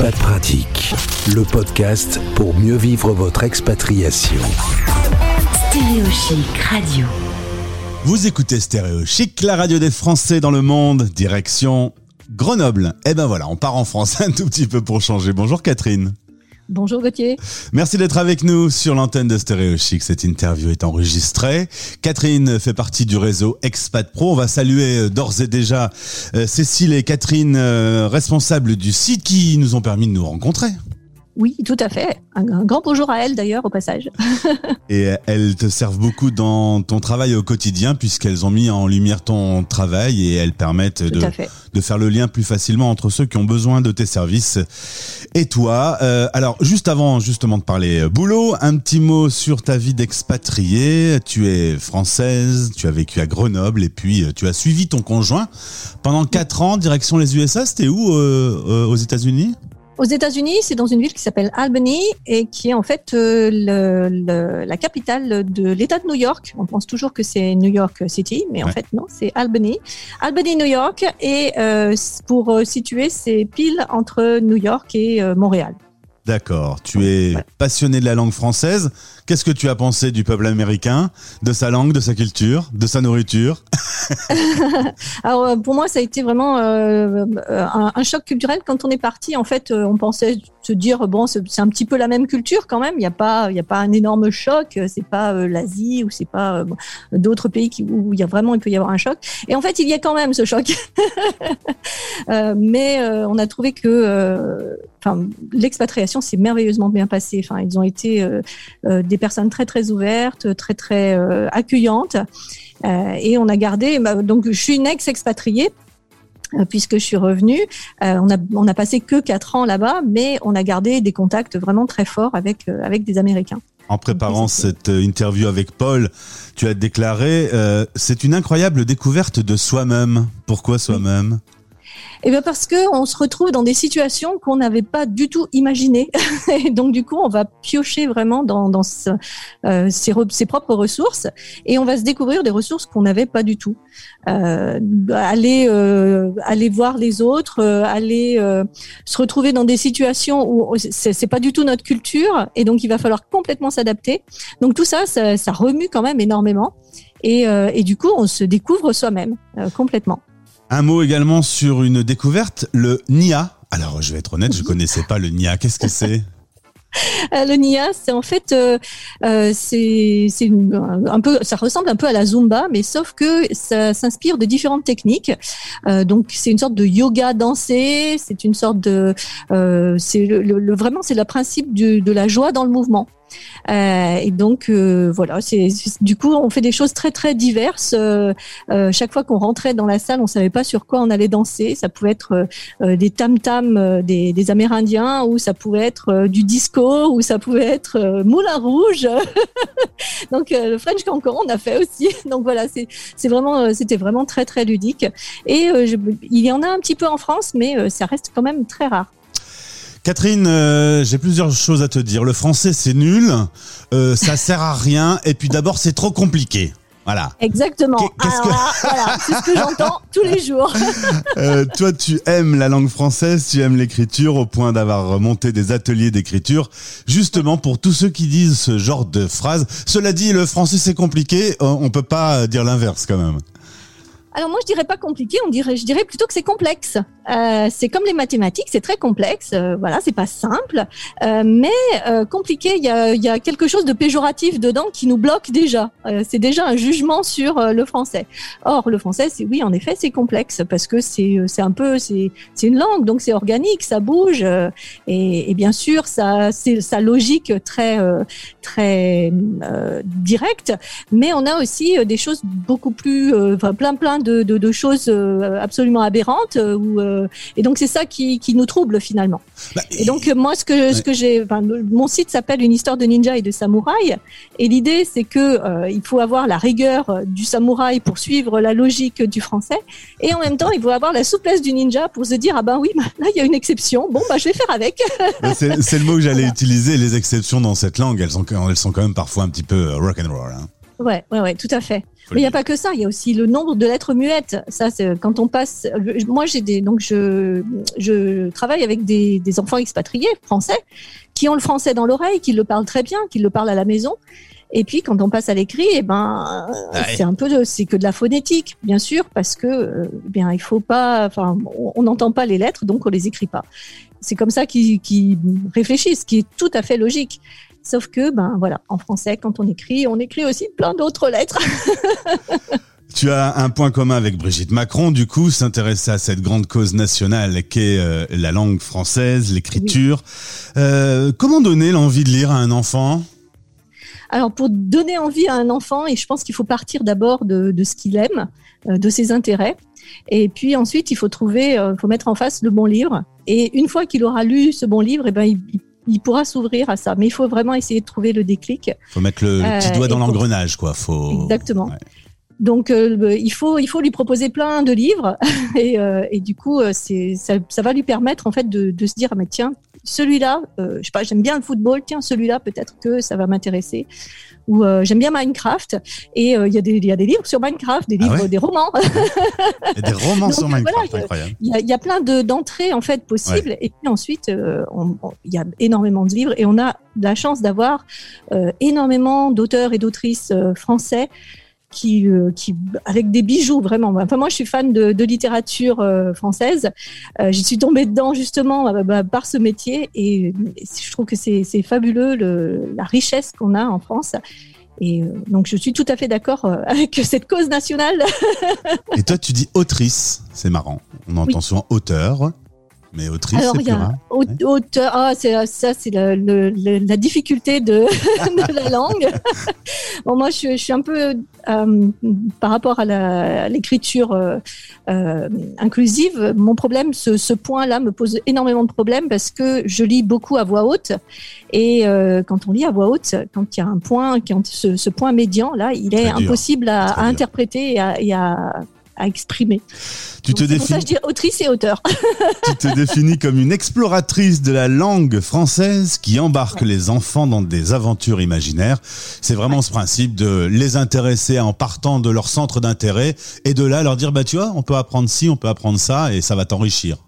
Expat Pratique, le podcast pour mieux vivre votre expatriation. Stéréo Chic Radio. Vous écoutez Stéréo Chic, la radio des Français dans le monde, direction Grenoble. Et ben voilà, on part en France un tout petit peu pour changer. Bonjour Catherine. Bonjour Gauthier. Merci d'être avec nous sur l'antenne de Stéréo Chic. Cette interview est enregistrée. Catherine fait partie du réseau Expat Pro. On va saluer euh, d'ores et déjà euh, Cécile et Catherine, euh, responsables du site qui nous ont permis de nous rencontrer. Oui, tout à fait. Un, un grand bonjour à elle d'ailleurs au passage. Et elles te servent beaucoup dans ton travail au quotidien puisqu'elles ont mis en lumière ton travail et elles permettent de, faire le lien plus facilement entre ceux qui ont besoin de tes services et toi. Euh, alors, juste avant justement de parler euh, boulot, un petit mot sur ta vie d'expatriée. Tu es française, tu as vécu à Grenoble et puis euh, tu as suivi ton conjoint pendant quatre ans direction les USA. C'était où euh, euh, aux États-Unis? Aux États-Unis, c'est dans une ville qui s'appelle Albany et qui est en fait euh, le- le- la capitale de l'État de New York. On pense toujours que c'est New York City, mais en fait non, c'est Albany. Albany, New York. Et euh, pour euh, situer, c'est pile entre New York et euh, Montréal. D'accord. Tu es passionné de la langue française. Qu'est-ce que tu as pensé du peuple américain, de sa langue, de sa culture, de sa nourriture Alors euh, pour moi, ça a été vraiment euh, euh, un, un choc culturel quand on est parti. En fait, on pensait se dire bon, c'est un petit peu la même culture quand même. Il n'y a pas, il y a pas un énorme choc. C'est pas euh, l'Asie ou c'est pas euh, d'autres pays qui, où il y a vraiment il peut y avoir un choc. Et en fait, il y a quand même ce choc. Euh, mais euh, on a trouvé que, euh, l'expatriation s'est merveilleusement bien passée. Enfin, ils ont été des personnes très très ouvertes, très très accueillantes. Et on a gardé. bah, donc, je suis une ex-expatriée puisque je suis revenue. On a on a passé que quatre ans là-bas, mais on a gardé des contacts vraiment très forts avec avec des Américains. En préparant cette interview avec Paul, tu as déclaré euh, c'est une incroyable découverte de soi-même. Pourquoi soi-même? Et bien parce que on se retrouve dans des situations qu'on n'avait pas du tout imaginées. Et donc du coup, on va piocher vraiment dans, dans ce- euh, ses, ses propres ressources et on va se découvrir des ressources qu'on n'avait pas du tout. Euh, aller euh, aller voir les autres, euh, aller euh, se retrouver dans des situations où c'est pas du tout notre culture et donc il va falloir complètement s'adapter. Donc tout ça, ça, ça remue quand même énormément. Et, euh, et du coup, on se découvre soi-même complètement. Un mot également sur une découverte, le NIA. Alors, je vais être honnête, je connaissais pas le NIA. Qu'est-ce que c'est? Euh, le NIA, c'est en fait, euh, euh, c'est c'est une- un peu, ça ressemble un peu à la Zumba, mais sauf que ça s'inspire de différentes techniques. Euh, donc c'est une sorte de yoga dansé, c'est une sorte de, c'est le, le- le- vraiment c'est le principe du- de la joie dans le mouvement. Euh, et donc euh, voilà, c'est du coup on fait des choses très très diverses. Euh, chaque fois qu'on rentrait dans la salle, on savait pas sur quoi on allait danser. Ça pouvait être des tam tam des, Amérindiens, ou ça pouvait être du disco, ou ça pouvait être Moulin Rouge. donc le French Cancan on a fait aussi. Donc voilà, c'est vraiment c'était vraiment très très ludique. Et il y en a un petit peu en France, mais ça reste quand même très rare. Catherine, euh, j'ai plusieurs choses à te dire. Le français, c'est nul, euh, ça sert à rien, et puis d'abord, c'est trop compliqué. Voilà. Exactement. Qu'est- qu'est-ce Alors là, voilà, c'est ce que j'entends tous les jours. Euh, toi, tu aimes la langue française, tu aimes l'écriture au point d'avoir monté des ateliers d'écriture, justement pour tous ceux qui disent ce genre de phrases. Cela dit, le français c'est compliqué, on peut pas dire l'inverse quand même. Alors moi, je dirais pas compliqué, on dirait, je dirais plutôt que c'est complexe. Euh, c'est comme les mathématiques, c'est très complexe. euh, voilà, c'est pas simple, euh, mais euh, compliqué. Il y a, y a quelque chose de péjoratif dedans qui nous bloque déjà. Euh, c'est déjà un jugement sur le français. Or, le français, c'est oui, en effet, c'est complexe parce que c'est, c'est un peu, c'est, c'est une langue, donc c'est organique, ça bouge, et, et bien sûr, ça, c'est sa logique très, très directe. Mais on a aussi des choses beaucoup plus, enfin plein plein de, de, de choses absolument aberrantes. euh, et donc c'est ça qui, qui nous trouble finalement. Bah, Et donc euh, moi ce que ce que j'ai, enfin, mon site s'appelle une histoire de ninja et de samouraï. Et l'idée c'est que euh, il faut avoir la rigueur euh, du samouraï pour suivre la logique du français, et en même temps il faut avoir la souplesse du ninja pour se dire ah ben oui bah, là il y a une exception, bon bah je vais faire avec. C'est c'est le mot que j'allais utiliser. Les exceptions dans cette langue, elles sont, elles sont quand même parfois un petit peu rock and roll. Hein. Ouais, ouais, ouais, tout à fait. Mais il n'y a pas que ça, il y a aussi le nombre de lettres muettes. Ça, c'est quand on passe. Moi, j'ai des. Donc, je, je travaille avec des, des enfants expatriés français qui ont le français dans l'oreille, qui le parlent très bien, qui le parlent à la maison. Et puis quand on passe à l'écrit, eh ben c'est un peu c'est que de la phonétique, bien sûr, parce que euh, bien il faut pas, enfin on n'entend pas les lettres, donc on les écrit pas. C'est comme ça qu'ils qu'ils réfléchissent, ce qui est tout à fait logique. Sauf que ben voilà, en français, quand on écrit, on écrit aussi plein d'autres lettres. Tu as un point commun avec Brigitte Macron, du coup, s'intéresser à cette grande cause nationale qu'est euh, la langue française, l'écriture. Euh, comment donner l'envie de lire à un enfant? Alors, pour donner envie à un enfant, et je pense qu'il faut partir d'abord de, de ce qu'il aime, euh, de ses intérêts. Et puis ensuite, il faut trouver, il faut mettre en face le bon livre. Et une fois qu'il aura lu ce bon livre, eh ben, il, il pourra s'ouvrir à ça. Mais il faut vraiment essayer de trouver le déclic. Il faut mettre le, le petit doigt Euh, dans l'engrenage, quoi. Faut... Exactement. Ouais. Donc euh, il faut il faut lui proposer plein de livres et, euh, et du coup euh, c'est ça, ça va lui permettre en fait de, de se dire ah, mais tiens celui-là euh, je sais pas j'aime bien le football. Tiens celui-là peut-être que ça va m'intéresser. Ou euh, j'aime bien Minecraft. Et euh, il y a des il y a des livres sur Minecraft des Ah livres ouais des romans. Des romans Donc, sur Minecraft, voilà, incroyable. il y a, il y a plein de d'entrées en fait possibles. Et puis ensuite il y a énormément de livres. Et on a la chance d'avoir énormément d'auteurs et d'autrices français qui, euh, qui avec des bijoux vraiment. Enfin moi je suis fan de, de littérature euh, française. Euh, J'y suis tombée dedans justement euh, bah, par ce métier et, et je trouve que c'est fabuleux le, la richesse qu'on a en France. Et euh, donc je suis tout à fait d'accord avec cette cause nationale. Et toi, tu dis autrice. C'est marrant. On entend souvent auteur, mais autrice, c'est plus rare. auteur, ah, c'est, ça, c'est la difficulté de, de la langue. bon, moi, je, je suis un peu, euh, par rapport à, l'écriture euh, euh, inclusive, mon problème, ce, ce point-là me pose énormément de problèmes parce que je lis beaucoup à voix haute. Et euh, quand on lit à voix haute, quand il y a un point, quand ce, ce point médian, là, il est impossible à, interpréter et à, et à- à exprimer. Tu te, Donc, c'est pour ça que définis, je dis autrice et auteur. tu te définis comme une exploratrice de la langue française qui embarque les enfants dans des aventures imaginaires. C'est vraiment ce principe de les intéresser en partant de leur centre d'intérêt et de là leur dire, bah tu vois, on peut apprendre ci, on peut apprendre ça et ça va t'enrichir.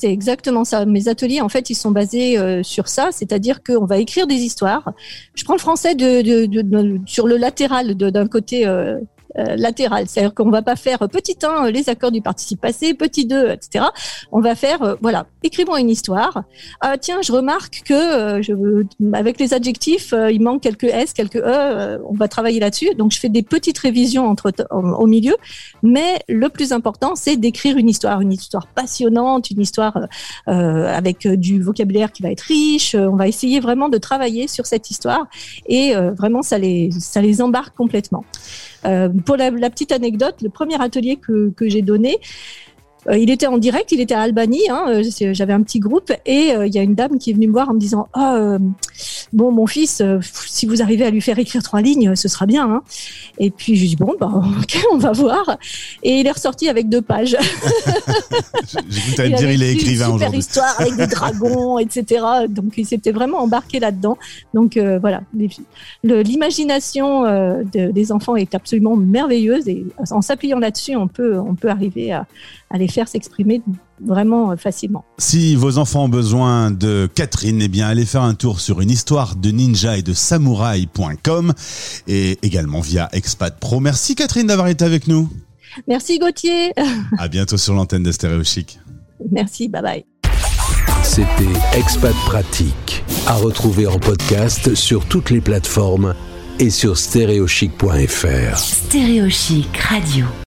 C'est exactement ça. Mes ateliers, en fait, ils sont basés euh, sur ça, c'est-à-dire qu'on va écrire des histoires. Je prends le français de, de- de- de- sur le latéral, d'un côté euh, euh, latéral, c'est-à-dire qu'on va pas faire petit 1 euh, les accords du participe passé, petit 2, etc. On va faire, euh, voilà, écrivons une histoire. Ah tiens, je remarque que euh, je, avec les adjectifs, euh, il manque quelques s, quelques e. euh, on va travailler là-dessus. Donc je fais des petites révisions entre au milieu, mais le plus important, c'est d'écrire une histoire, une histoire passionnante, une histoire euh, avec euh, du vocabulaire qui va être riche. Euh, On va essayer vraiment de travailler sur cette histoire et euh, vraiment ça les ça les embarque complètement. Euh, pour la, petite anecdote, le premier atelier que, j'ai donné, euh, il était en direct, il était à Albanie. Hein, euh, J'avais un petit groupe et euh, il y a une dame qui est venue me voir en me disant Ah, bon, mon fils, euh, si vous arrivez à lui faire écrire trois lignes, ce sera bien. Hein. Et puis je lui dis Bon, bah, ok, on va voir. Et il est ressorti avec deux pages. J'ai cru que dire, il est écrivain une super aujourd'hui. histoire avec des dragons, etc. Donc il s'était vraiment embarqué là-dedans. Donc euh, voilà, l'imagination euh, de- des enfants est absolument merveilleuse et en s'appuyant là-dessus, on peut on peut arriver à, à les faire s'exprimer vraiment euh, facilement. Si vos enfants ont besoin de Catherine, eh bien allez faire un tour sur une histoire de ninja et de samouraï.com et également via Expat Pro. Merci Catherine d'avoir été avec nous. Merci Gauthier. À bientôt sur l'antenne de Stéréo Chic. Merci, bye bye. C'était Expat Pratique, à retrouver en podcast sur toutes les plateformes et sur stéréochic.fr. Stéréo Chic Radio.